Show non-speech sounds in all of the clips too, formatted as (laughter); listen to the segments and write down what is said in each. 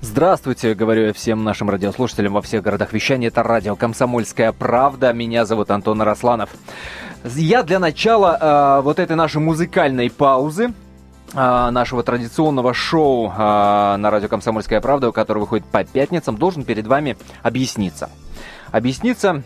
Здравствуйте, говорю я всем нашим радиослушателям во всех городах вещания. Это радио «Комсомольская правда». Меня зовут Антон Росланов. Я для начала э, вот этой нашей музыкальной паузы э, нашего традиционного шоу э, на радио «Комсомольская правда», которое выходит по пятницам, должен перед вами объясниться. Объясниться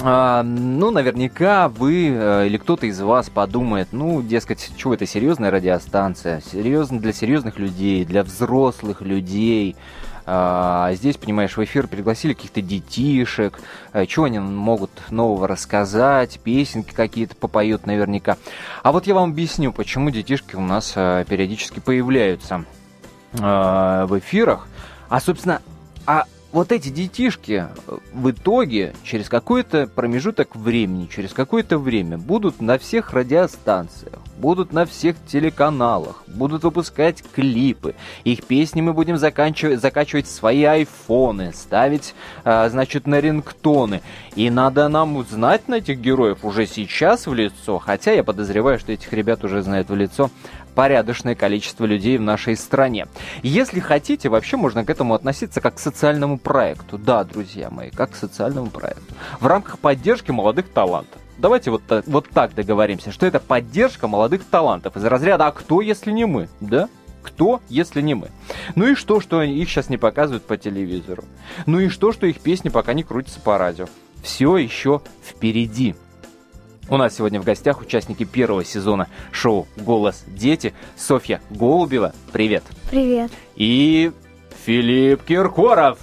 а, ну, наверняка вы э, или кто-то из вас подумает, ну, дескать, что это серьезная радиостанция, серьезно для серьезных людей, для взрослых людей. А здесь, понимаешь, в эфир пригласили каких-то детишек, э, что они могут нового рассказать, песенки какие-то попоют наверняка. А вот я вам объясню, почему детишки у нас э, периодически появляются в эфирах. А, собственно, а вот эти детишки э, в итоге через какой-то промежуток времени, через какое-то время будут на всех радиостанциях, будут на всех телеканалах, будут выпускать клипы. Их песни мы будем заканчивать, закачивать в свои айфоны, ставить, а, значит, на рингтоны. И надо нам узнать на этих героев уже сейчас в лицо, хотя я подозреваю, что этих ребят уже знают в лицо порядочное количество людей в нашей стране. Если хотите, вообще можно к этому относиться как к социальному проекту. Да, друзья мои, как к социальному проекту. В рамках поддержки молодых талантов. Давайте вот, так, вот так договоримся, что это поддержка молодых талантов из разряда «А кто, если не мы?» Да? Кто, если не мы? Ну и что, что их сейчас не показывают по телевизору? Ну и что, что их песни пока не крутятся по радио? Все еще впереди. У нас сегодня в гостях участники первого сезона шоу «Голос дети» Софья Голубева. Привет. Привет. И Филипп Киркоров.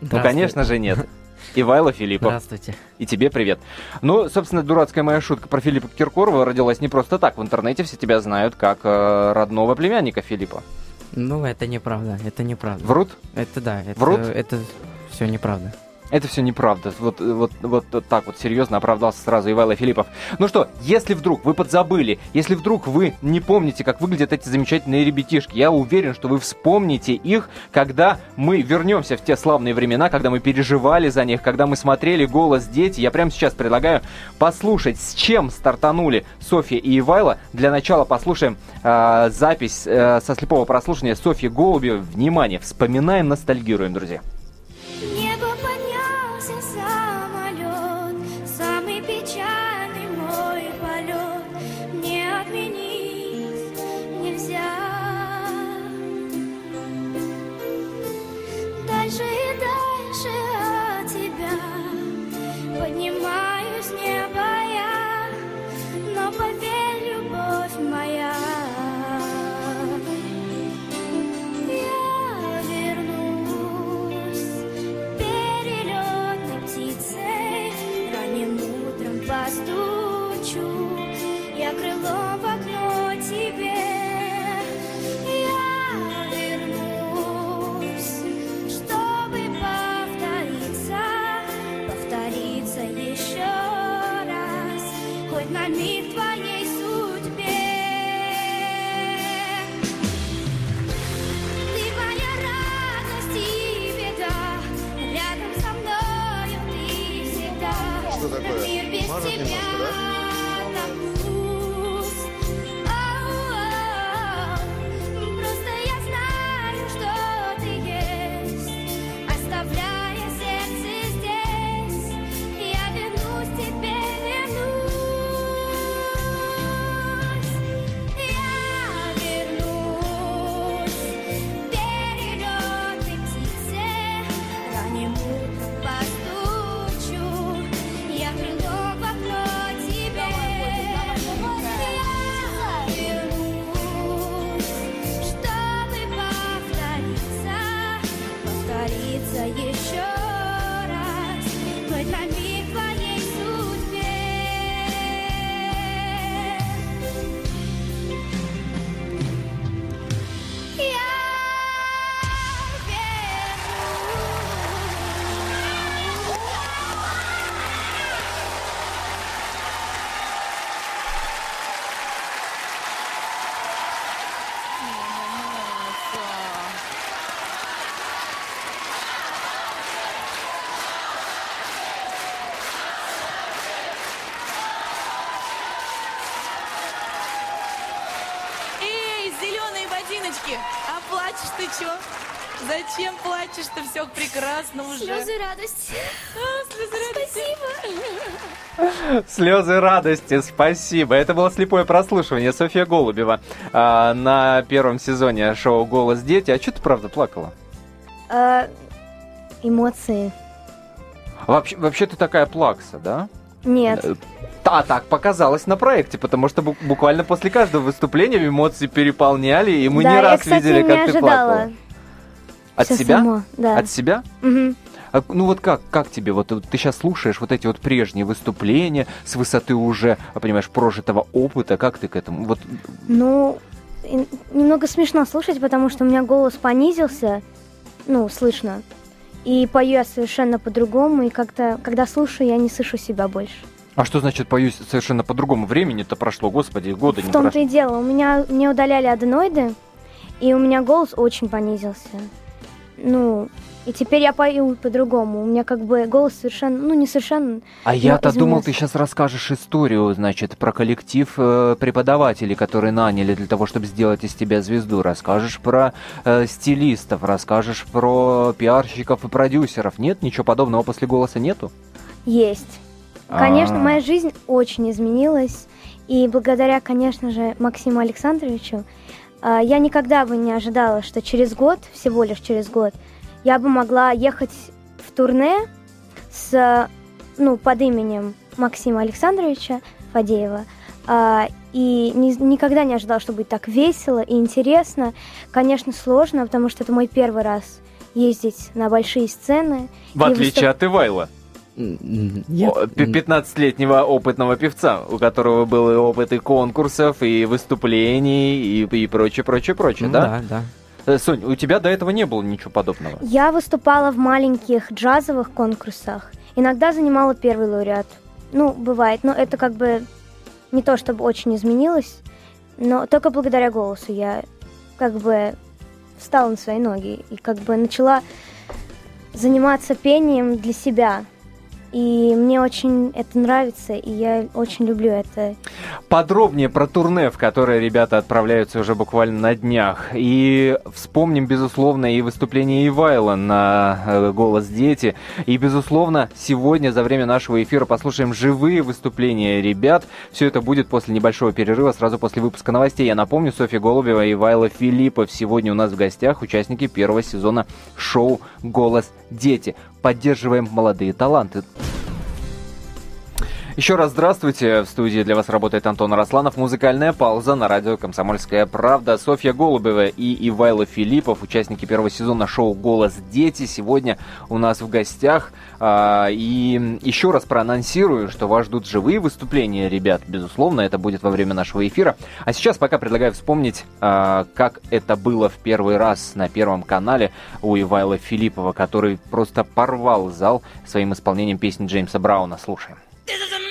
Ну, конечно же, нет. (laughs) Ивайло Филиппов. Здравствуйте. И тебе привет. Ну, собственно, дурацкая моя шутка про Филиппа Киркорова родилась не просто так. В интернете все тебя знают как э, родного племянника Филиппа. Ну, это неправда, это неправда. Врут? Это да, это, Врут? это все неправда. Это все неправда. Вот, вот, вот так вот серьезно оправдался сразу Ивайло Филиппов. Ну что, если вдруг вы подзабыли, если вдруг вы не помните, как выглядят эти замечательные ребятишки, я уверен, что вы вспомните их, когда мы вернемся в те славные времена, когда мы переживали за них, когда мы смотрели «Голос дети». Я прямо сейчас предлагаю послушать, с чем стартанули Софья и Ивайло. Для начала послушаем э, запись э, со слепого прослушивания Софьи Голубевой. Внимание, вспоминаем, ностальгируем, друзья. Такое? Мир без Ботиночки, а плачешь ты чё? Зачем плачешь-то? Все прекрасно уже. Слезы радости. А, слезы радости. Спасибо. Слезы радости, спасибо. Это было слепое прослушивание Софья Голубева а, на первом сезоне шоу «Голос дети». А что ты правда плакала? А, эмоции. Вообще, вообще ты такая плакса, да? Нет. Э, А так показалось на проекте, потому что бу- буквально после каждого выступления эмоции переполняли, и мы да, не я, раз кстати, видели, как ты ожидала. плакала. От Всё себя? само, да. От себя? Мгм. А, Ну вот как, как тебе? Вот э, ты сейчас слушаешь вот эти вот прежние выступления с высоты уже, а, понимаешь, прожитого опыта. Как ты к этому? Вот Ну, немного смешно слушать, потому что у меня голос понизился, ну, слышно. И пою я совершенно по-другому, и как-то, когда слушаю, я не слышу себя больше. А что значит пою совершенно по-другому? Времени-то прошло, господи, года В не том-то прошло. и дело, у меня мне удаляли аденоиды, и у меня голос очень понизился. Ну, и теперь я пою по-другому. У меня как бы голос совершенно, ну, не совершенно. А я-то думал, ты сейчас расскажешь историю, значит, про коллектив э, преподавателей, которые наняли для того, чтобы сделать из тебя звезду. Расскажешь про э, стилистов, расскажешь про пиарщиков и продюсеров. Нет, ничего подобного после голоса нету? Есть. Конечно, А. моя жизнь очень изменилась. И благодаря, конечно же, Максиму Александровичу, а, я никогда бы не ожидала, что через год, всего лишь через год, я бы могла ехать в турне с, ну, под именем Максима Александровича Фадеева. А, И ни- никогда не ожидала, что будет так весело и интересно. Конечно, сложно, потому что это мой первый раз ездить на большие сцены. В отличие выступ- от Ивайла, Нет. о, пи- 15-летнего опытного певца, у которого был и опыт и конкурсов, и выступлений, и, и прочее, прочее, прочее, Ну да? Да, Э, Сонь, у тебя до этого не было ничего подобного? Я выступала в маленьких джазовых конкурсах. Иногда занимала первый лауреат. Ну, бывает, но это как бы не то, чтобы очень изменилось, но только благодаря голосу я как бы встала на свои ноги и как бы начала заниматься пением для себя. И мне очень это нравится, и я очень люблю это. Подробнее про турне, в которое ребята отправляются уже буквально на днях. И вспомним, безусловно, и выступление Ивайла на э, «Голос дети». И, безусловно, сегодня за время нашего эфира послушаем живые выступления ребят. Все это будет после небольшого перерыва, сразу после выпуска новостей. Я напомню, Софья Голубева и Ивайла Филиппов сегодня у нас в гостях, участники первого сезона шоу «Голос дети». Поддерживаем молодые таланты. Еще раз здравствуйте. В студии для вас работает Антон Росланов. Музыкальная пауза на радио «Комсомольская правда». Софья Голубева и Ивайло Филиппов, участники первого сезона шоу «Голос дети», сегодня у нас в гостях. А, И еще раз проанонсирую, что вас ждут живые выступления, ребят. Безусловно, это будет во время нашего эфира. А сейчас пока предлагаю вспомнить, а, как это было в первый раз на Первом канале у Ивайла Филиппова, который просто порвал зал своим исполнением песни Джеймса Брауна. Слушаем. This is a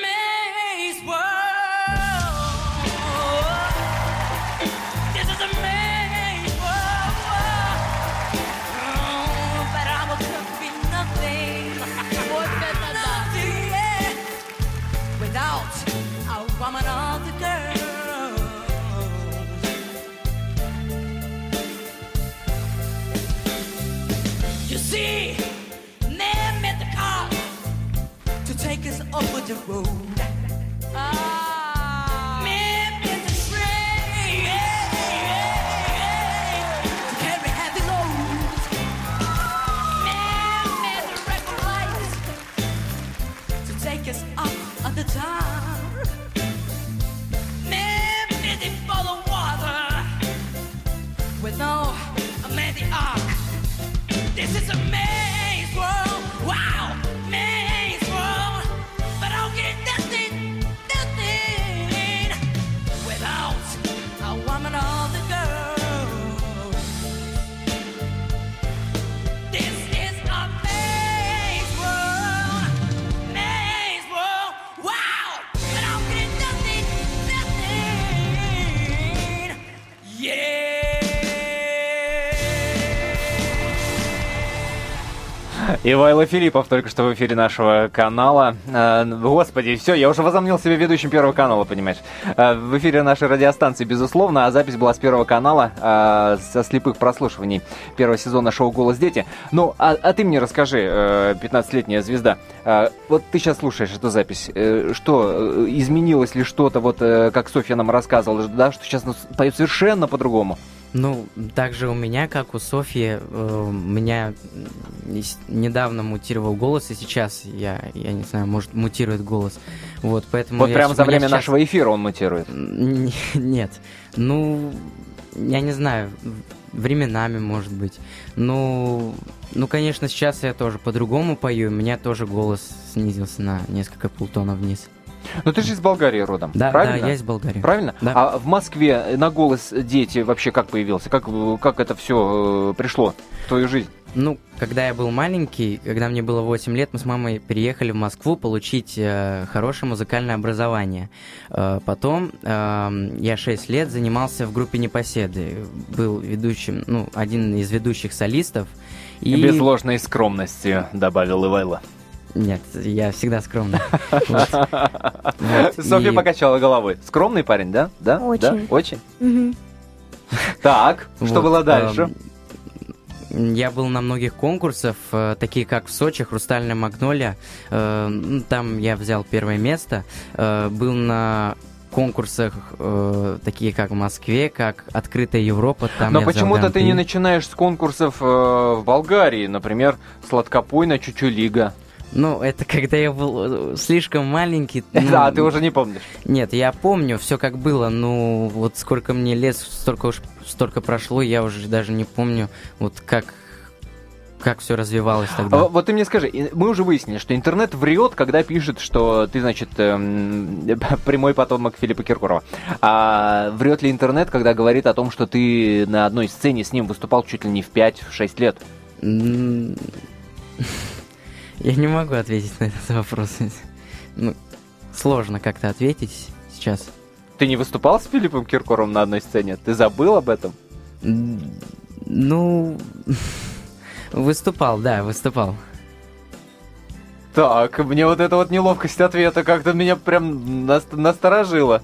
Ивайло Филиппов только что в эфире нашего канала. Э, Господи, все, я уже возомнил себя ведущим Первого канала, понимаешь. Э, В эфире нашей радиостанции, безусловно, а запись была с Первого канала, э, со слепых прослушиваний первого сезона шоу «Голос дети». Ну, а, а ты мне расскажи, э, 15-летняя звезда, вот ты сейчас слушаешь эту запись, что, изменилось ли что-то, вот как Софья нам рассказывала, да, что сейчас поет совершенно по-другому? Ну, также у меня, как у Софьи, э, меня недавно мутировал голос, и сейчас я, я не знаю, может, мутирует голос. Вот, поэтому Вот прямо за время сейчас- нашего эфира он мутирует. (laughs) Нет. Ну, я не знаю, временами, может быть. Ну, ну, конечно, сейчас я тоже по-другому пою, у меня тоже голос снизился на несколько полтона вниз. Ну ты же из Болгарии родом, Да, правильно? да, я из Болгарии. Правильно? Да. А в Москве на голос дети вообще как появился? Как, э, как это все пришло в твою жизнь? Ну, когда я был маленький, когда мне было 8 лет, мы с мамой переехали в Москву получить э, хорошее музыкальное образование. Э, потом э, я 6 лет занимался в группе Непоседы. Был ведущим, ну, один из ведущих солистов. И... Без ложной скромности, добавил Ивайло. Нет, я всегда скромный. (laughs) (laughs) Софья покачала головой. Скромный парень, да? Да? Очень. Очень. (laughs) Так, что было дальше? эм, Я был на многих конкурсах, э, такие как в Сочи, «Хрустальная магнолия». Э, Там я взял первое место. Э, Был на конкурсах, э, такие как в Москве, как «Открытая Европа». Там Но почему-то ты не начинаешь с конкурсов э, в Болгарии, например, сладкопойная Чучулига. Ну, это когда я был э, слишком маленький. (laughs) ну, Да, ты уже не помнишь. Нет, я помню все как было, ну вот сколько мне лет, столько уж столько прошло, я уже даже не помню, вот как как все развивалось А, тогда. Вот ты мне скажи, мы уже выяснили, что интернет врет, когда пишет, что ты, значит, эм, (laughs) прямой потомок Филиппа Киркорова. А врет ли интернет, когда говорит о том, что ты на одной сцене с ним выступал чуть ли не в 5-6 лет? (laughs) Я не могу ответить на этот вопрос. Ну, сложно как-то ответить сейчас. Ты не выступал с Филиппом Киркоровым на одной сцене? Ты забыл об этом? Ну, выступал, да, выступал. Так, мне вот эта вот неловкость ответа как-то меня прям нас- насторожила.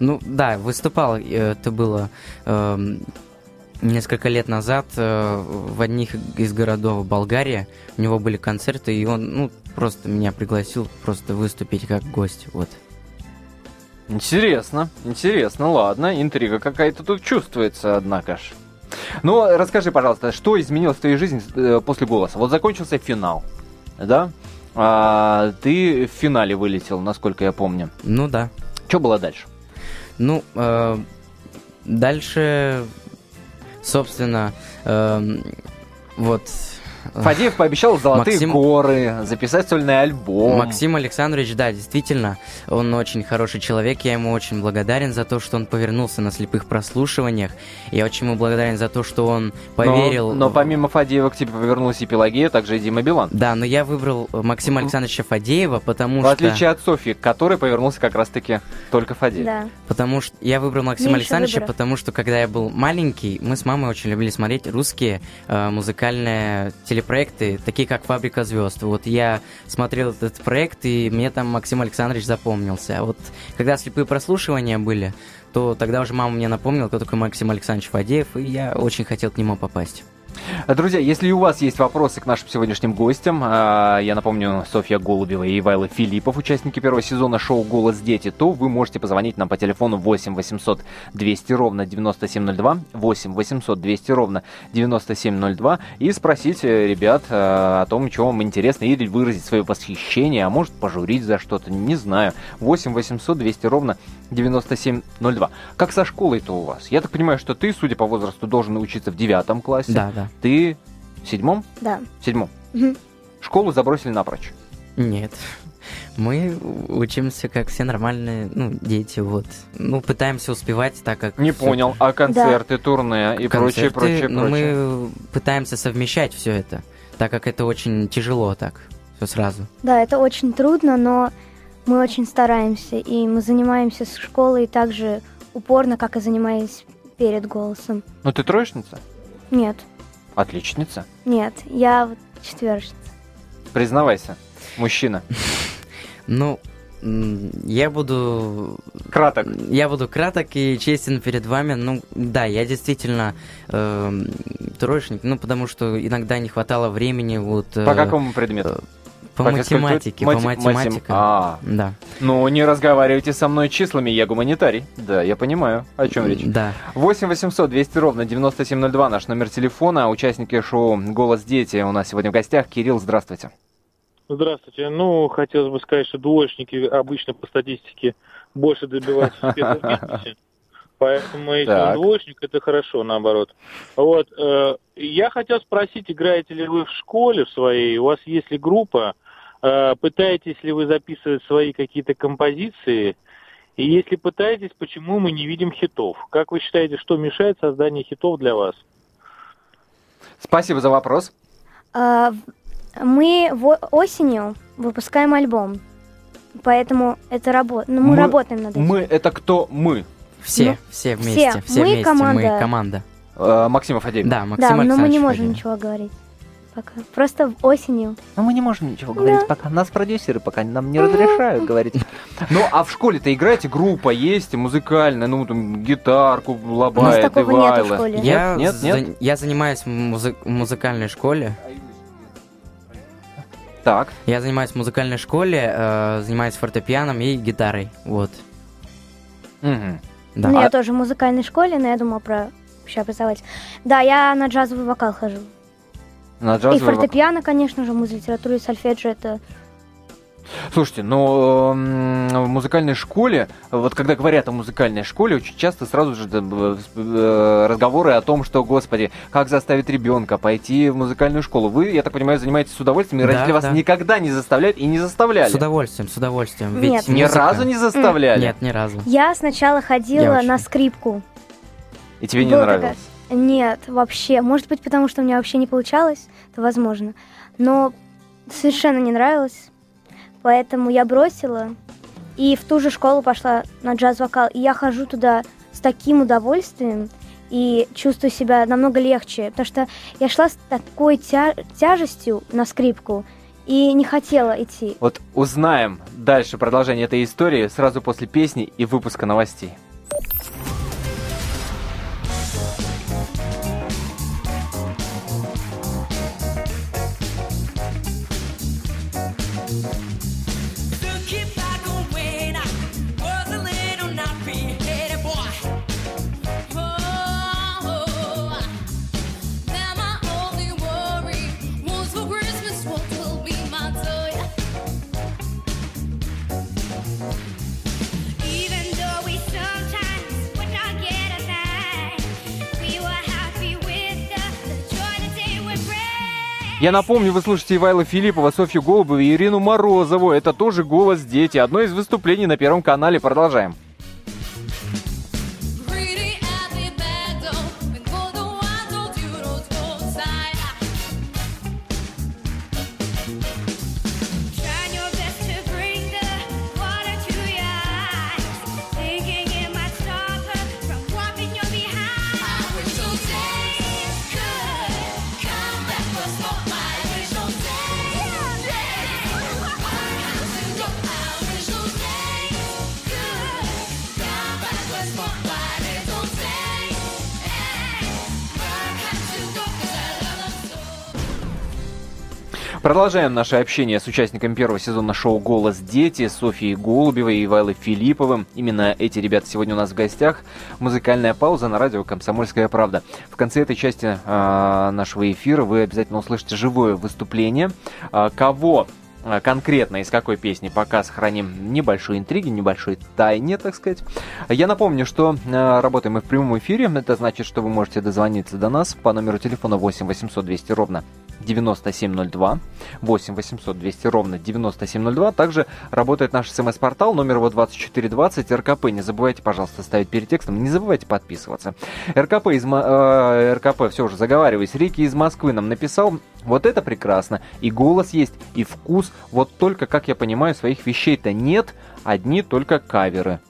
Ну да, выступал, э, это было эм, несколько лет назад э, в одних из городов Болгарии. У него были концерты, и он ну, просто меня пригласил просто выступить как гость. Вот. Интересно, интересно, ладно, интрига какая-то тут чувствуется, однако ж. Ну, расскажи, пожалуйста, что изменилось в твоей жизни э, после голоса? Вот закончился финал, да? А, ты в финале вылетел, насколько я помню. Ну да. Что было дальше? Ну, э, дальше, собственно, эм, вот... Фадеев пообещал золотые Максим- горы, записать сольный альбом. Максим Александрович, да, действительно, он очень хороший человек, я ему очень благодарен за то, что он повернулся на слепых прослушиваниях, я очень ему благодарен за то, что он поверил... Но, но помимо Фадеева к тебе повернулась и Пелагея, также и Дима Билан. Да, но я выбрал Максима Александровича Фадеева, потому В что... отличие от Софьи, к которой повернулся как раз-таки только Фадеев. Да. Потому что я выбрал Максима Меньше Александровича, выборов. потому что когда я был маленький, мы с мамой очень любили смотреть русские э, музыкальные телепроекты, такие как «Фабрика звезд». Вот я смотрел этот проект, и мне там Максим Александрович запомнился. А вот когда слепые прослушивания были, то тогда уже мама мне напомнила, кто такой Максим Александрович Фадеев, и я очень хотел к нему попасть. Друзья, если у вас есть вопросы к нашим сегодняшним гостям, а, я напомню, Софья Голубева и Ивайло Филиппов, участники первого сезона шоу «Голос дети», то вы можете позвонить нам по телефону 8 800 200 ровно 9702, 8 800 200 ровно 9702 и спросить э, ребят э, о том, что вам интересно, или выразить свое восхищение, а может пожурить за что-то, не знаю. 8 800 200 ровно 9702. Как со школой-то у вас? Я так понимаю, что ты, судя по возрасту, должен учиться в девятом классе. Да, да. Ты в седьмом? Да. В седьмом. Школу забросили напрочь. Нет. Мы учимся как все нормальные, ну, дети, вот. Ну, пытаемся успевать, так как... Не понял. А концерты, турне и прочее, концерты, прочее, но прочее. мы пытаемся совмещать все это, так как это очень тяжело так, все сразу. Да, это очень трудно, но мы очень стараемся, и мы занимаемся с школой так же упорно, как и занимались перед голосом. Ну ты троечница? Нет, Отличница. нет, я вот четверочница. Признавайся, мужчина. (laughs) Ну, я буду... Краток. Я буду краток и честен перед вами. Ну, да, я действительно эм, троечник, ну, потому что иногда не хватало времени вот... э, По какому предмету? По математике, по Мати- матем- математике. А, Да. ну не разговаривайте со мной числами, я гуманитарий. Да, я понимаю, о чем речь. Да. 8 800 200 ровно 9702 наш номер телефона. Участники шоу «Голос дети» у нас сегодня в гостях. Кирилл, здравствуйте. Здравствуйте. Ну, хотелось бы сказать, что двоечники обычно по статистике больше добиваются бизнесе. Поэтому если Так. он двоечник, это хорошо, наоборот. Вот. э, я хотел спросить, играете ли вы в школе в своей, у вас есть ли группа, пытаетесь ли вы записывать свои какие-то композиции, и если пытаетесь, почему мы не видим хитов? Как вы считаете, что мешает созданию хитов для вас? Спасибо за вопрос. А, в- мы осенью выпускаем альбом. Поэтому это работа. Ну, мы, Мы- работаем над этим. Мы — это кто мы? Все, Ну, все все. вместе, все, Мы вместе, команда. мы команда. Э, Максим Афадеев. Да, Максим да, но мы не можем Фадеев. ничего говорить. Пока. Просто в- осенью. Но мы не можем ничего говорить пока. Нас продюсеры пока нам не разрешают говорить. (laughs) Ну, а в школе-то играете? Группа есть, музыкальная, ну, там, гитарку, У нас лобает, такого нету в Ивайло. школе. Я, Нет, нет, за- я занимаюсь в музы- в музыкальной школе. Так, Я занимаюсь в музыкальной школе, э, занимаюсь фортепианом и гитарой. Вот. Да. Ну, А- я тоже в музыкальной школе, но я думала про общеобразовательство. Да, я на джазовый вокал хожу. На и джазовый вокал. фортепиано, конечно же, музыка, литература и сольфеджио это... Слушайте, но м, в музыкальной школе, вот когда говорят о музыкальной школе, очень часто сразу же э, разговоры о том, что, господи, как заставить ребенка пойти в музыкальную школу. Вы, я так понимаю, занимаетесь с удовольствием, и Да, родители вас да. никогда не заставляют и не заставляли. С удовольствием, с удовольствием. Нет. Ни музыка- разу не заставляли. Нет, ни разу. Я сначала ходила Я очень- на скрипку. И тебе не Было нравилось. такая- Нет, вообще. Может быть, потому что у меня вообще не получалось, это возможно. Но совершенно не нравилось. Поэтому я бросила. И в ту же школу пошла на джаз-вокал. И я хожу туда с таким удовольствием и чувствую себя намного легче. Потому что я шла с такой тя- тяжестью на скрипку и не хотела идти. Вот узнаем дальше продолжение этой истории сразу после песни и выпуска новостей. Я напомню, вы слушаете Ивайла Филиппова, Софью Голубову и Ирину Морозову. Это тоже «Голос дети». Одно из выступлений на Первом канале. Продолжаем. Продолжаем наше общение с участниками первого сезона шоу «Голос дети» Софией Голубевой и Ивайлой Филипповым. Именно эти ребята сегодня у нас в гостях. Музыкальная пауза на радио «Комсомольская правда». В конце этой части а, нашего эфира вы обязательно услышите живое выступление. А, кого а, конкретно из какой песни пока сохраним небольшую интриги, небольшой тайне, так сказать. Я напомню, что э, работаем мы в прямом эфире. Это значит, что вы можете дозвониться до нас по номеру телефона 8 800 200 ровно 9702. 8 800 200 ровно 9702. Также работает наш смс-портал, номер его 2420, РКП. Не забывайте, пожалуйста, ставить перед текстом. Не забывайте подписываться. РКП из э, РКП, все уже заговариваюсь. Рики из Москвы нам написал. Вот это прекрасно. И голос есть, и вкус. Вот только, как я понимаю, своих вещей-то нет. Одни только каверы.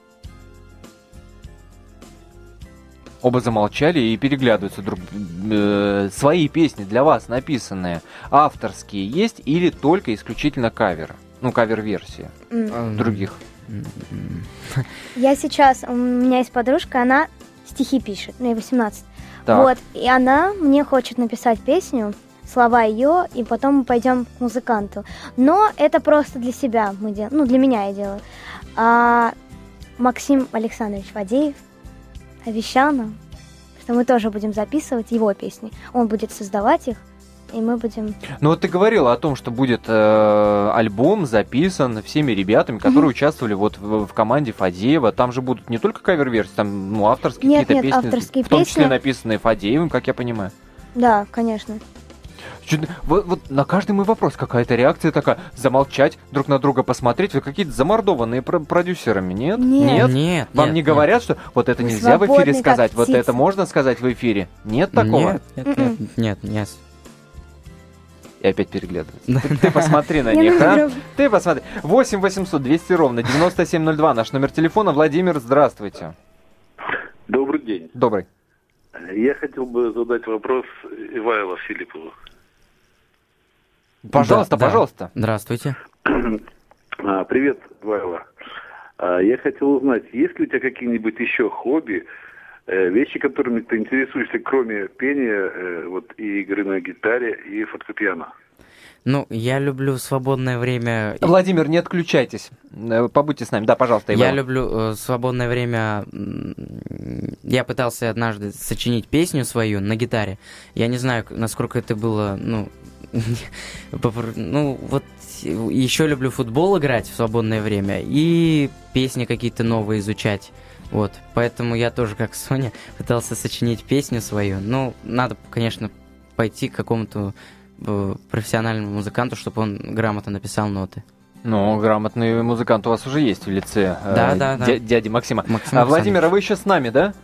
Оба замолчали и переглядываются друг э, Свои песни для вас написанные, авторские есть или только исключительно кавер? Ну, кавер-версии. Эм, других. м, Я сейчас, у меня есть подружка, она стихи пишет, ну, ей 18. Так. Вот, и она мне хочет написать песню, слова ее, и потом мы пойдем к музыканту. Но это просто для себя мы делаем, ну, для меня я делаю. А Максим Александрович Фадеев обещал нам, что мы тоже будем записывать его песни. Он будет создавать их, и мы будем... Ну вот ты говорила о том, что будет э, альбом записан всеми ребятами, которые участвовали вот в, в команде Фадеева. Там же будут не только кавер-версии, там ну, авторские Нет, какие-то нет, песни, авторские в том числе написанные Фадеевым, как я понимаю. Да, конечно. Чуть- Вот, вот на каждый мой вопрос какая-то реакция такая, замолчать, друг на друга посмотреть. Вы какие-то замордованные про- продюсерами, нет? Нет. Нет, Вам нет, не нет. говорят, что вот это Вы нельзя в эфире сказать, вот это можно сказать в эфире? Нет такого? Нет, нет, нет, нет, нет. И опять переглядываются. Ты, ты посмотри на них, а? Ты посмотри. 8 800 200 ровно 9702 наш номер телефона. Владимир, здравствуйте. Добрый день. Добрый. Я хотел бы задать вопрос Ивайло Филиппову. Пожалуйста, Да, да. пожалуйста. Здравствуйте. А, Привет, Ивайло. А, Я хотел узнать, есть ли у тебя какие-нибудь еще хобби, э, вещи, которыми ты интересуешься, кроме пения э, вот, и игры на гитаре и фортепиано? Ну, я люблю свободное время. Владимир, не отключайтесь. Э, Побудьте с нами. Да, пожалуйста, Я Иван. люблю э, свободное время. Я пытался однажды сочинить песню свою на гитаре. Я не знаю, насколько это было, ну, (laughs) ну вот еще люблю футбол играть в свободное время и песни какие-то новые изучать. Вот, поэтому я тоже, как (laughs) Соня, пытался сочинить песню свою. Ну, надо, конечно, пойти к какому-то э, профессиональному музыканту, чтобы он грамотно написал ноты. Ну, грамотный музыкант у вас уже есть в лице э, Да, да, да. дя- дяди Максима. Максим А, Владимир, а вы еще с нами, да?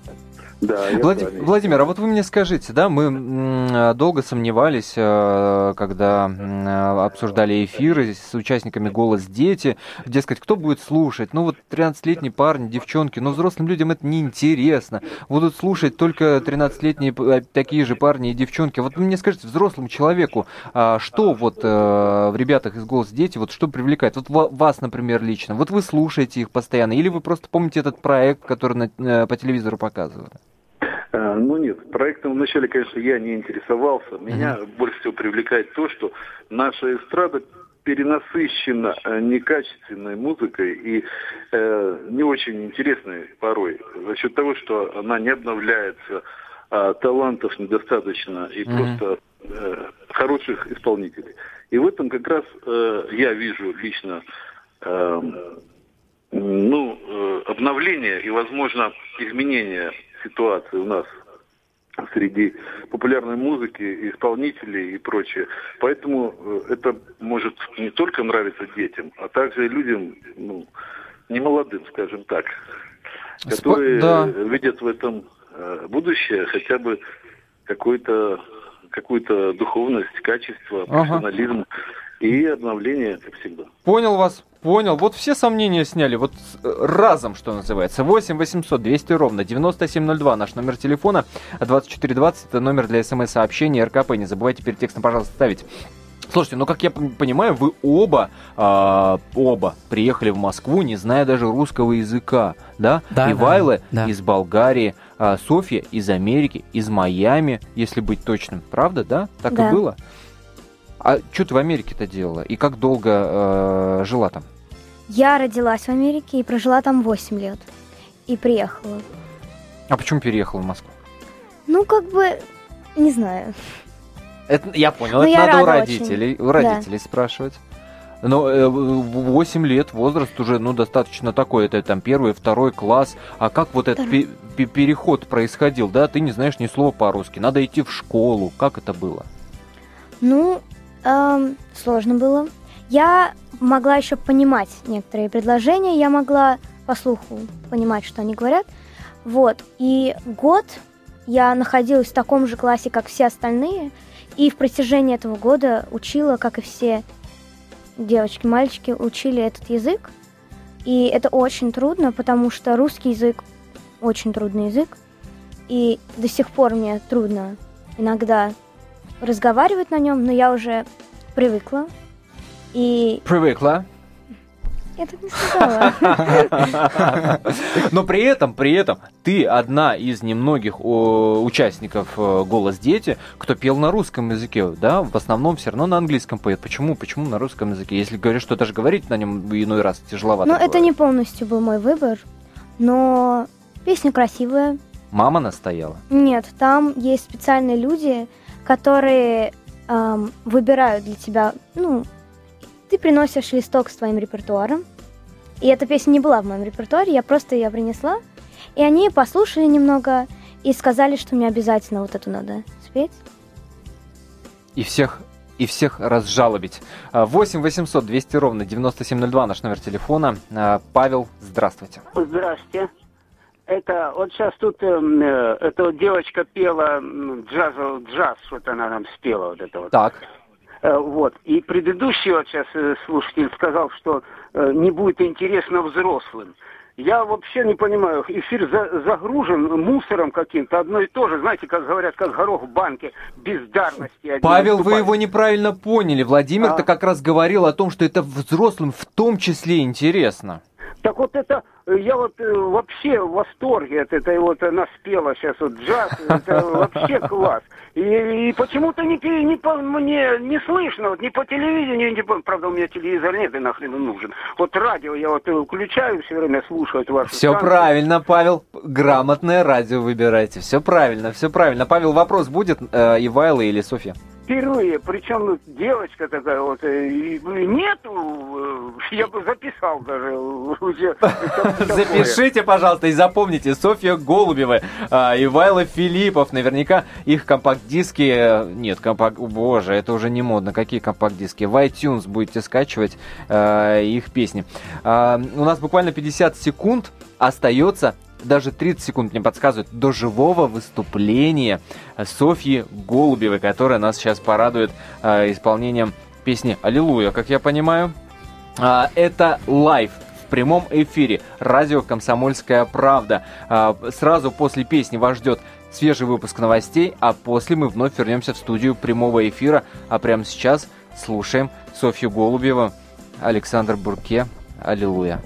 Да, Влад-. Владимир, а вот вы мне скажите, да, мы э, долго сомневались, э, когда э, обсуждали эфиры с участниками «Голос дети», дескать, кто будет слушать? Ну вот 13-летние парни, девчонки, но взрослым людям это неинтересно. Будут слушать только 13-летние п- э, такие же парни и девчонки. Вот вы мне скажите, взрослому человеку, а, что вот в ребятах из «Голос дети», вот что привлекает? Вот ва- вас, например, лично. Вот вы слушаете их постоянно, или вы просто помните этот проект, который на- по телевизору показывали? А, Ну нет, проектом вначале, конечно, я не интересовался. Меня больше всего привлекает то, что наша эстрада перенасыщена э, некачественной музыкой и э, не очень интересной порой. За счет того, что она не обновляется, а талантов недостаточно и Мгм. просто э, хороших исполнителей. И в этом как раз э, я вижу лично эм, ну, э, обновление и, возможно, изменение ситуации у нас среди популярной музыки, исполнителей и прочее. Поэтому э, это может не только нравиться детям, а также и людям, ну, немолодым, скажем так, которые да. э, видят в этом э, будущее хотя бы какой-то какую-то духовность, качество, Ага. профессионализм и обновление, как всегда. Понял вас, понял. Вот все сомнения сняли, вот с- э, разом, что называется. 8 800 200 ровно 9702 наш номер телефона, 2420 это номер для смс-сообщений РКП. Не забывайте перед текстом, пожалуйста, ставить. Слушайте, ну как я пон- понимаю, вы оба, а, оба приехали в Москву, не зная даже русского языка, да? Да, И да, Вайла да. из Болгарии, а, Софья из Америки, из Майами, если быть точным. Правда, да? Так и Да. было? А что ты в Америке-то делала? И как долго э, жила там? Я родилась в Америке и прожила там 8 лет. И приехала. А почему переехала в Москву? Ну, как бы, не знаю. Это, я понял, Ну, это я надо у родителей, у Да. родителей спрашивать. Но э, в 8 лет возраст уже, ну, достаточно такой, это там первый, второй класс. А как вот этот Второй. пе- пе- переход происходил, да? Ты не знаешь ни слова по-русски, надо идти в школу. Как это было? Ну, эм, сложно было. Я могла еще понимать некоторые предложения, я могла по слуху понимать, что они говорят. Вот. И год я находилась в таком же классе, как все остальные, и в протяжении этого года учила, как и все девочки, мальчики, учили этот язык. И это очень трудно, потому что русский язык очень трудный язык. и до сих пор мне трудно иногда разговаривать на нем, но я уже привыкла. И Привыкла. я так не сказала. (laughs) Но при этом, при этом, ты одна из немногих участников э, «Голос дети», кто пел на русском языке, да? В основном все равно на английском поет. Почему? Почему на русском языке? Если говоришь, что даже говорить на нем иной раз тяжеловато. Но это не полностью был мой выбор, но песня красивая. Мама настояла. Нет, там есть специальные люди, которые ам, выбирают для тебя, ну, ты приносишь листок с твоим репертуаром, и эта песня не была в моем репертуаре, я просто ее принесла, и они послушали немного и сказали, что мне обязательно вот эту надо спеть. И всех и всех разжалобить. А, 8 800 200 ровно 9702 наш номер телефона. А, Павел, здравствуйте. Здрасте. Это вот сейчас тут эм, э, эта вот девочка пела джаз, джаз, вот она нам спела вот это вот. Так. Э, вот. И предыдущий вот сейчас э, слушатель сказал, что э, не будет интересно взрослым. Я вообще не понимаю, эфир за- загружен мусором каким-то, одно и то же, знаете, как говорят, как горох в банке, бездарности. Павел, вы выступают. его неправильно поняли. Владимир-то А. как раз говорил о том, что это взрослым в том числе интересно. Так вот это, э, я вот э, вообще в восторге от этой вот, она спела сейчас вот джаз, это вообще класс. И, и почему-то не, не по, мне не слышно, вот ни по телевидению, ни по, правда у меня телевизор нет и нахрен он нужен. Вот радио я вот э, включаю все время, слушаю вашу Все станцию. правильно, Павел. Грамотное радио выбирайте. Все правильно, все правильно. Павел, вопрос будет э, Ивайла или Софья? Впервые, причем ну, девочка такая вот, э, и, и нету, э, я бы записал даже. (laughs) Запишите, пожалуйста, и запомните. Софья Голубева, а, Ивайло Филиппов. Наверняка их компакт-диски... э, Нет, компакт... Боже, это уже не модно. Какие компакт-диски? В iTunes будете скачивать их песни. А, у нас буквально 50 секунд остается даже 30 секунд мне подсказывают, до живого выступления Софьи Голубевой, которая нас сейчас порадует э, исполнением песни «Аллилуйя», как я понимаю. А, это live в прямом эфире. Радио «Комсомольская правда». А, Сразу после песни вас ждет свежий выпуск новостей, а после мы вновь вернемся в студию прямого эфира. А прямо сейчас слушаем Софью Голубеву, Александр Бурке. Аллилуйя.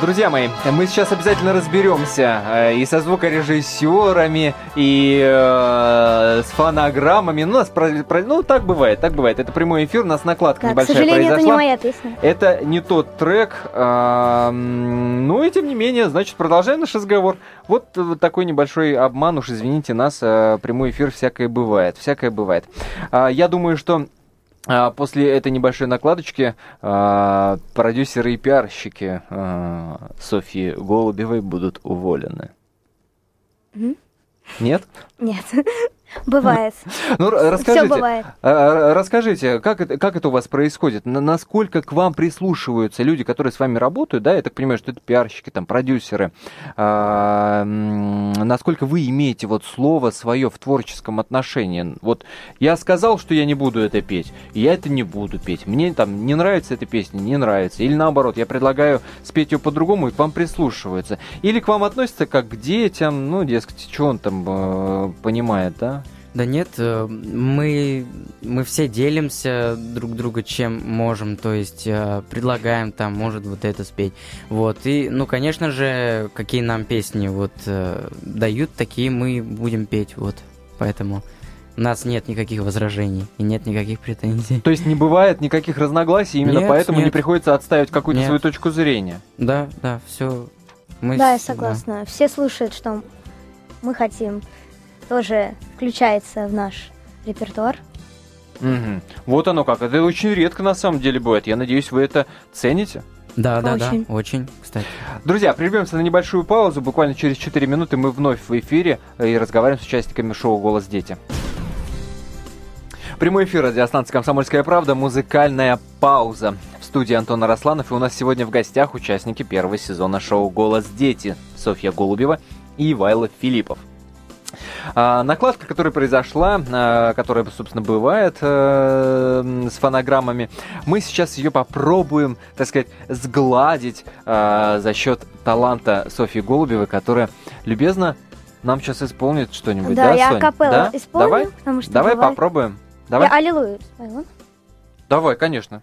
Друзья мои, мы сейчас обязательно разберемся э, и со звукорежиссерами, и э, с фонограммами. Ну, нас про- про- ну, так бывает, так бывает. Это прямой эфир, у нас накладка Да, к небольшая сожалению, это не произошла. моя песня. Это не тот трек, а, ну и тем не менее, значит, продолжаем наш разговор. Вот э, такой небольшой обман, уж извините нас, прямой эфир всякое бывает, всякое бывает. А, Я думаю, что а, После этой небольшой накладочки а, продюсеры и пиарщики а, Софьи Голубевой будут уволены. Нет? Нет, бывает. (laughs) Ну, расскажите, бывает. а, р- расскажите, как это, как это у вас происходит? На- Насколько к вам прислушиваются люди, которые с вами работают, да, я так понимаю, что это пиарщики, там, продюсеры, А, насколько вы имеете вот слово свое в творческом отношении? Вот я сказал, что я не буду это петь, и я это не буду петь. Мне там не нравится эта песня, не нравится. Или наоборот, я предлагаю спеть ее по-другому, и к вам прислушиваются. Или к вам относятся как к детям, ну, дескать, что он там э, понимает, да? Да нет, э, мы, мы все делимся друг друга чем можем, то есть э, предлагаем там, может вот это спеть. Вот, и, ну, конечно же, какие нам песни вот э, дают, такие мы будем петь, вот, поэтому у нас нет никаких возражений и нет никаких претензий. То есть не бывает никаких разногласий, именно Нет, поэтому не нет. приходится отставить какую-то Нет. свою точку зрения. Да, да, все. Мы Да, я согласна. Все слушают, что мы хотим. Тоже включается в наш репертуар. Мгм. Вот оно как. Это очень редко на самом деле бывает. Я надеюсь, вы это цените. Да, да, да, Очень. очень, кстати. Друзья, прервемся на небольшую паузу. Буквально через 4 минуты мы вновь в эфире э, и разговариваем с участниками шоу «Голос дети». Прямой эфир радиостанции «Комсомольская правда», музыкальная пауза. В студии Антон Арасланов, и у нас сегодня в гостях участники первого сезона шоу «Голос дети» Софья Голубева и Ивайло Филиппов. А, накладка, которая произошла, а, которая, собственно, бывает э, с фонограммами, мы сейчас ее попробуем, так сказать, сгладить а, за счет таланта Софьи Голубевой, которая любезно нам сейчас исполнит что-нибудь. Да, Да, я акапелла Да? исполню, Давай, потому что давай бывает- попробуем. Давай, Я аллилуйю спою. давай, конечно.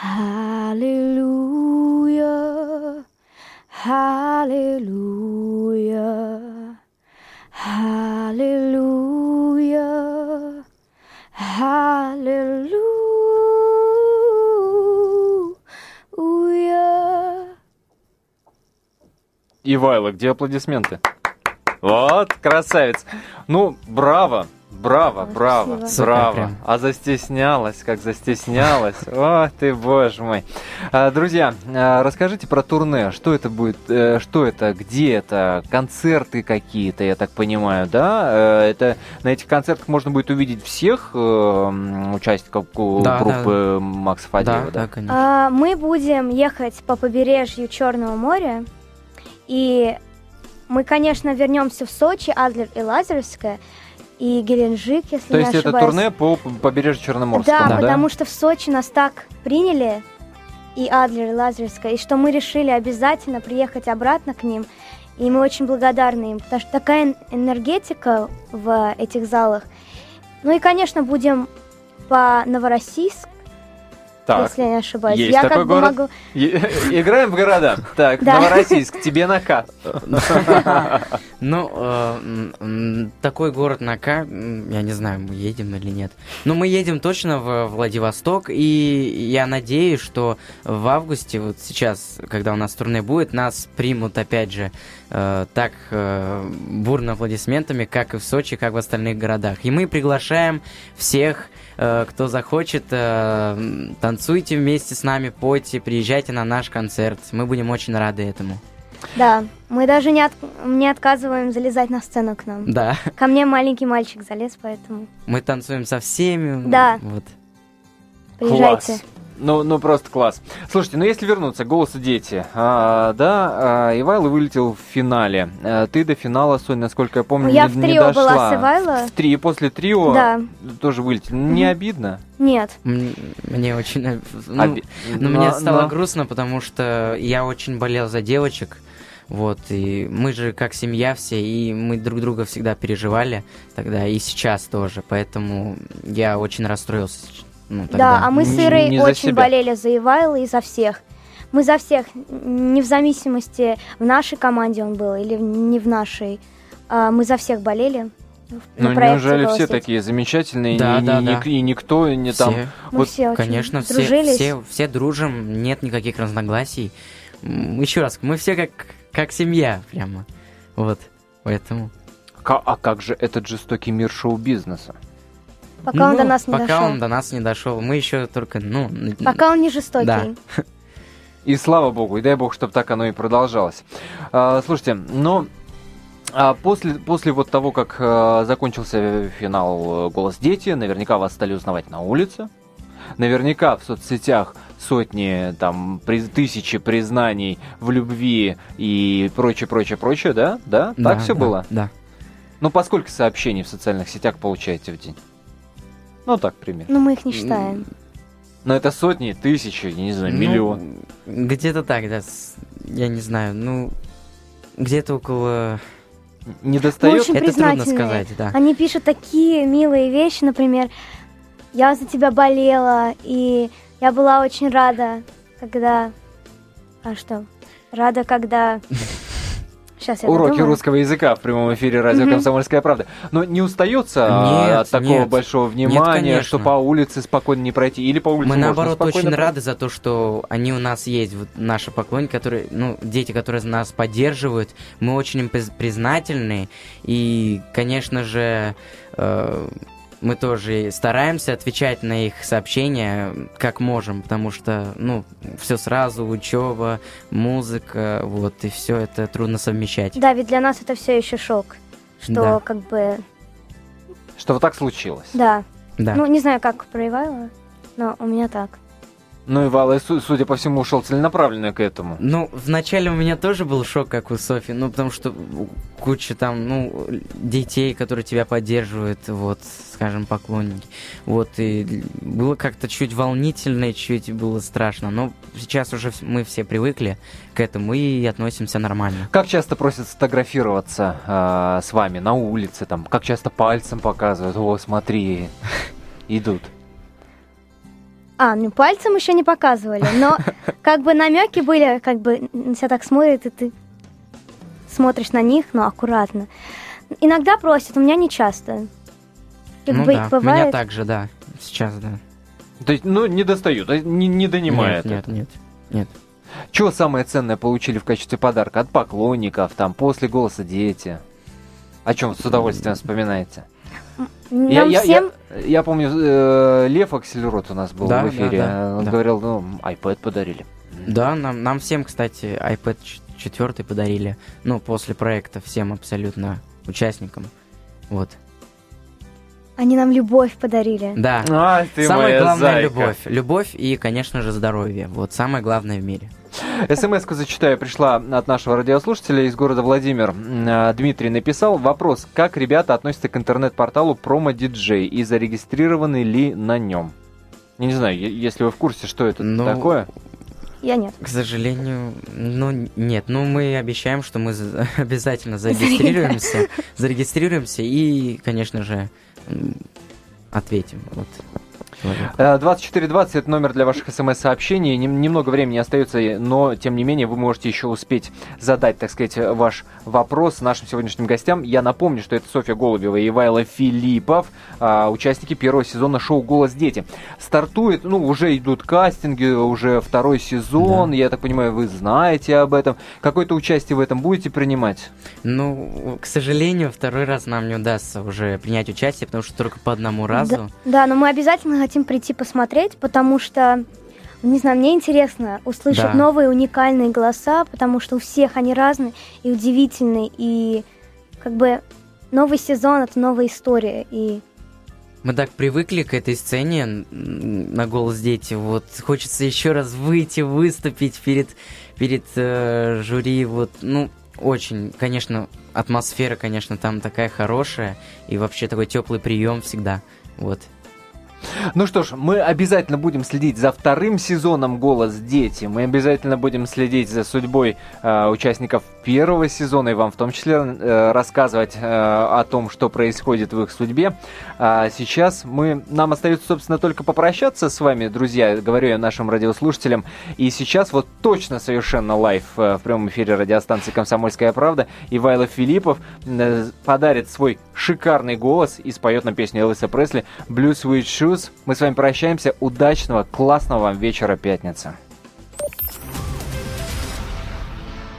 Hallelujah. Hallelujah. Hallelujah. Hallelujah. Ивайло, где аплодисменты? Вот, красавец. Ну, браво, браво, Ой, браво, спасибо. Супер браво. прям. А застеснялась, как застеснялась. (laughs) О, ты боже мой. А, Друзья, а, расскажите про турне. Что это будет? э, Что это? Где это? Концерты какие-то, я так понимаю, да? Э, Это на этих концертах можно будет увидеть всех э, участников Да, группы Макса Фадеева, Да, да? да, конечно. А, Мы будем ехать по побережью Черного моря. И мы, конечно, вернемся в Сочи, Адлер и Лазаревское, и Геленджик, если То не есть это ошибаюсь. турне по побережью Черноморскому, Да, да? потому что в Сочи нас так приняли, и Адлер, и Лазаревская, и что мы решили обязательно приехать обратно к ним. И мы очень благодарны им, потому что такая эн- энергетика в этих залах. Ну и, конечно, будем по Новороссийск, Так. если я не ошибаюсь. Есть я такой как бы город? могу... Е- Играем в города. (laughs) Так, Да. Новороссийск, тебе на К. (laughs) Ну, э, такой город на К, я не знаю, мы едем или нет. Но мы едем точно в Владивосток, и я надеюсь, что в августе, вот сейчас, когда у нас турне будет, нас примут, опять же, э, так э, бурно аплодисментами, как и в Сочи, как в остальных городах. И мы приглашаем всех, э, кто захочет, э, танцуйте вместе с нами, пойте, приезжайте на наш концерт. Мы будем очень рады этому. Да, мы даже не, от- не отказываем залезать на сцену к нам. Да. Ко мне маленький мальчик залез, поэтому Мы танцуем со всеми. Да. Вот. приезжайте. Класс. Ну, ну просто класс. Слушайте, ну если вернуться к голосу дети, а, да, а, Ивайло вылетел в финале. А, ты до финала, Сонь, насколько я помню, Ну, я не, в не трио была дошла. с Ивайло. В три, после трио Да. тоже вылетел. Не Мгм. обидно? Нет. Мне очень... Ну, Оби- но но- мне стало но- грустно, потому что я очень болел за девочек. Вот, и мы же как семья все, и мы друг друга всегда переживали тогда, и сейчас тоже, поэтому я очень расстроился. Ну, тогда. Да, а мы с Не- Ирой не за очень себя. болели за Ивайла и за всех. Мы за всех, не в зависимости, в нашей команде он был или не в нашей. А, мы за всех болели. Ну, неужели «Голос все дети». такие замечательные, Да, и, да, ни- да. и никто не Все. там... Мы вот, все очень Конечно, все, дружились. все, все дружим, нет никаких разногласий. Еще раз, мы все как, как семья прямо. Вот, поэтому... а как же этот жестокий мир шоу-бизнеса? Пока он Ну, до нас не пока дошел. он до нас не дошел. Мы еще только, ну... Пока он не жестокий. Да. (laughs) И слава богу, и дай бог, чтобы так оно и продолжалось. А, слушайте, но а, после, после вот того, как а, закончился финал э, «Голос дети», наверняка вас стали узнавать на улице. Наверняка в соцсетях сотни, там, приз- тысячи признаний в любви и прочее, прочее, прочее, да? Да? Так Да, все да, было? Да. Ну, по сколько сообщений в социальных сетях получаете в день? Ну, так, примерно. Но мы их не считаем. Но это сотни, тысячи, я не знаю, Ну, миллион. Где-то так, да. Я не знаю, ну... Где-то около... Не Мы достает? очень Это трудно сказать, да. Они пишут такие милые вещи, например, я за тебя болела, и я была очень рада когда... А что? Рада, когда... Сейчас я Уроки додумаю. русского языка в прямом эфире радио Мгм. «Комсомольская правда». Но не устается а, Нет, от такого нет. большого Нет, внимания, конечно. что по улице спокойно не пройти? Или по улице Мы можно наоборот спокойно очень пройти? рады за то, что они у нас есть, вот наши поклонники, которые, ну, дети, которые нас поддерживают. Мы очень им приз- признательны. И, конечно же, э, мы тоже стараемся отвечать на их сообщения как можем, потому что, ну, все сразу, учеба, музыка, вот, и все это трудно совмещать. Да, ведь для нас это все еще шок. Что Да. как бы... Что вот так случилось. Да. Да. Ну, не знаю, как проявила, но у меня так. Ну и Вала, су- судя по всему, ушел целенаправленно к этому. Ну, вначале у меня тоже был шок, как у Софи, ну, потому что куча там, ну, детей, которые тебя поддерживают, вот, скажем, поклонники. Вот, и было как-то чуть волнительно, и чуть было страшно, но сейчас уже мы все привыкли к этому и относимся нормально. Как часто просят сфотографироваться а, с вами на улице, там, как часто пальцем показывают, о, смотри, (laughs) идут. А, ну пальцем еще не показывали, но (laughs) как бы намеки были, как бы тебя так смотрят, и ты смотришь на них, но аккуратно. Иногда просят, у меня не часто. Как ну бы да, бывает. меня также, да, сейчас, да. То есть, ну, не достают, а не, не донимает. Нет, нет, нет, нет. Чего самое ценное получили в качестве подарка от поклонников, там, после голоса дети? О чем с удовольствием вспоминаете? Нам Я, я- всем я- я помню, э, Лев Аксельрот у нас был Да, в эфире. да, да, Он да. говорил, ну, iPad подарили. Да, нам, нам всем, кстати, iPad 4 подарили. Ну, после проекта всем абсолютно участникам. Вот. Они нам любовь подарили. Да. А, ты Самое моя главное зайка. любовь. Любовь и, конечно же, здоровье. Вот самое главное в мире. СМС-ку зачитаю, пришла от нашего радиослушателя из города Владимир. А, Дмитрий написал вопрос, как ребята относятся к интернет-порталу Промо Диджей и зарегистрированы ли на нем? Я не знаю, если вы в курсе, что это Ну, такое. Я нет. К сожалению, ну нет, ну мы обещаем, что мы за- (laughs) обязательно зарегистрируемся, зарегистрируемся и, конечно же, ответим. Вот. Человеку. Э, 2420 это номер для ваших смс-сообщений. Нем- немного времени остается, но тем не менее вы можете еще успеть задать, так сказать, ваш вопрос нашим сегодняшним гостям. Я напомню, что это Софья Голубева и Вайла Филиппов, а, участники первого сезона шоу «Голос дети». Стартует, ну, уже идут кастинги, уже второй сезон. Я так понимаю, вы знаете об этом. Какое-то участие в этом будете принимать? Ну, к сожалению, второй раз нам не удастся уже принять участие, потому что только по одному разу. Да, но мы обязательно хотим прийти посмотреть, потому что, не знаю, мне интересно услышать Да. новые уникальные голоса, потому что у всех они разные и удивительные, и как бы новый сезон это новая история, и Мы так привыкли к этой сцене на голос дети. Вот хочется еще раз выйти, выступить перед, перед э, жюри. Вот, ну, очень, конечно, атмосфера, конечно, там такая хорошая. И вообще такой теплый прием всегда. Вот. Ну что ж, мы обязательно будем следить за вторым сезоном «Голос дети». Мы обязательно будем следить за судьбой э, участников первого сезона и вам в том числе э, рассказывать э, о том, что происходит в их судьбе. А сейчас мы, нам остается, собственно, только попрощаться с вами, друзья, говорю я нашим радиослушателям. И сейчас вот точно совершенно live э, в прямом эфире радиостанции «Комсомольская правда» Ивайло Филиппов э, подарит свой шикарный голос и споет нам песню Элвиса Пресли «Blue Suede Shoes». Мы с вами прощаемся. Удачного, классного вам вечера пятницы.